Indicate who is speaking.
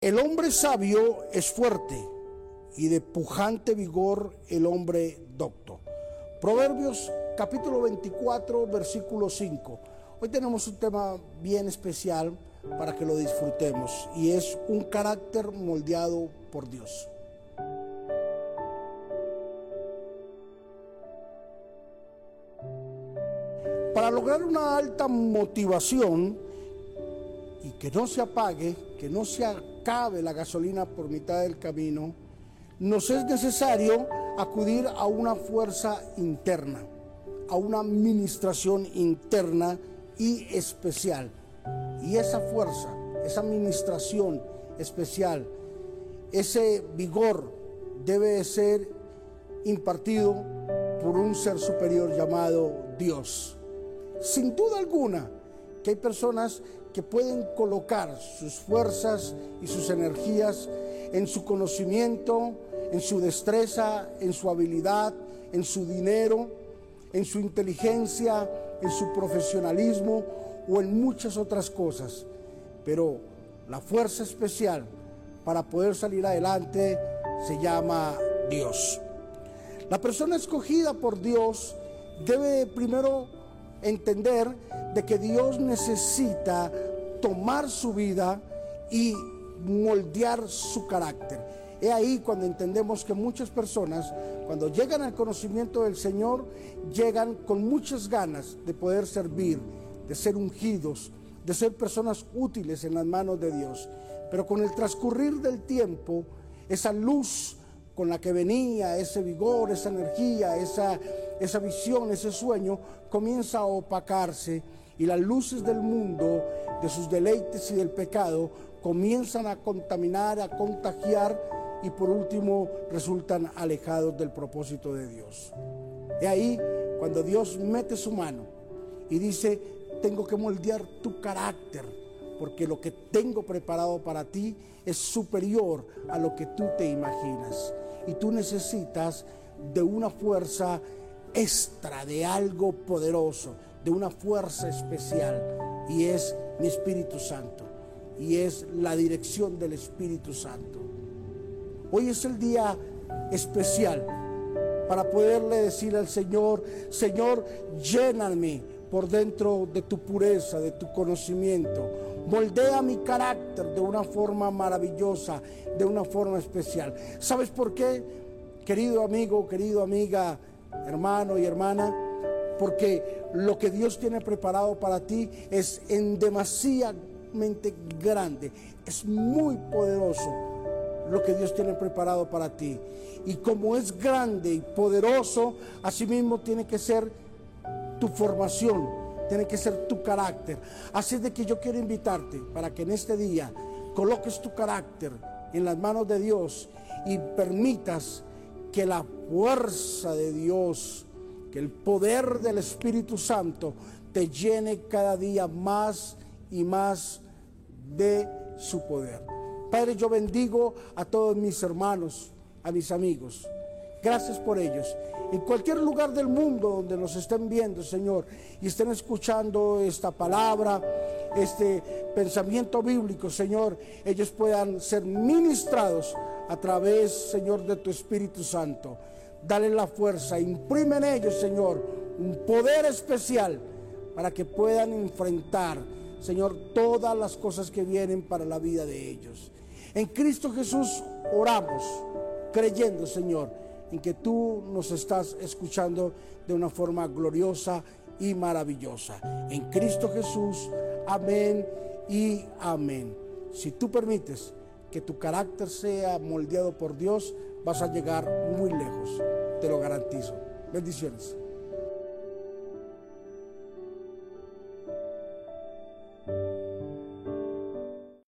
Speaker 1: El hombre sabio es fuerte y de pujante vigor el hombre docto. Proverbios capítulo 24, versículo 5. Hoy tenemos un tema bien especial para que lo disfrutemos y es un carácter moldeado por Dios. Para lograr una alta motivación y que no se apague, que no se acabe la gasolina por mitad del camino, nos es necesario acudir a una fuerza interna, a una administración interna y especial. Y esa fuerza, esa administración especial, ese vigor debe ser impartido por un ser superior llamado Dios. Sin duda alguna que hay personas que pueden colocar sus fuerzas y sus energías en su conocimiento, en su destreza, en su habilidad, en su dinero, en su inteligencia, en su profesionalismo o en muchas otras cosas. Pero la fuerza especial para poder salir adelante se llama Dios. La persona escogida por Dios debe primero entender de que Dios necesita tomar su vida y moldear su carácter. Es ahí cuando entendemos que muchas personas, cuando llegan al conocimiento del Señor, llegan con muchas ganas de poder servir, de ser ungidos, de ser personas útiles en las manos de Dios. Pero con el transcurrir del tiempo, esa luz con la que venía, ese vigor, esa energía, esa, esa visión, ese sueño, comienza a opacarse y las luces del mundo, de sus deleites y del pecado, comienzan a contaminar, a contagiar y por último resultan alejados del propósito de Dios. De ahí cuando Dios mete su mano y dice, tengo que moldear tu carácter, porque lo que tengo preparado para ti es superior a lo que tú te imaginas y tú necesitas de una fuerza extra, de algo poderoso, de una fuerza especial y es mi Espíritu Santo y es la dirección del Espíritu Santo. Hoy es el día especial para poderle decir al Señor, Señor, lléname por dentro de tu pureza, de tu conocimiento. Moldea mi carácter de una forma maravillosa, de una forma especial. ¿Sabes por qué? Querido amigo, querido amiga, hermano y hermana, porque lo que Dios tiene preparado para ti es en demasiadamente grande, es muy poderoso lo que Dios tiene preparado para ti. Y como es grande y poderoso, asimismo tiene que ser tu formación, tiene que ser tu carácter. Así de que yo quiero invitarte para que en este día coloques tu carácter en las manos de Dios y permitas que la fuerza de Dios, que el poder del Espíritu Santo te llene cada día más y más de su poder. Padre, yo bendigo a todos mis hermanos, a mis amigos. Gracias por ellos. En cualquier lugar del mundo donde nos estén viendo, Señor, y estén escuchando esta palabra, este pensamiento bíblico, Señor, ellos puedan ser ministrados a través, Señor, de tu Espíritu Santo. Dale la fuerza, imprime en ellos, Señor, un poder especial para que puedan enfrentar, Señor, todas las cosas que vienen para la vida de ellos. En Cristo Jesús oramos, creyendo, Señor, en que tú nos estás escuchando de una forma gloriosa y maravillosa. En Cristo Jesús, amén y amén. Si tú permites que tu carácter sea moldeado por Dios, vas a llegar muy lejos, te lo garantizo. Bendiciones.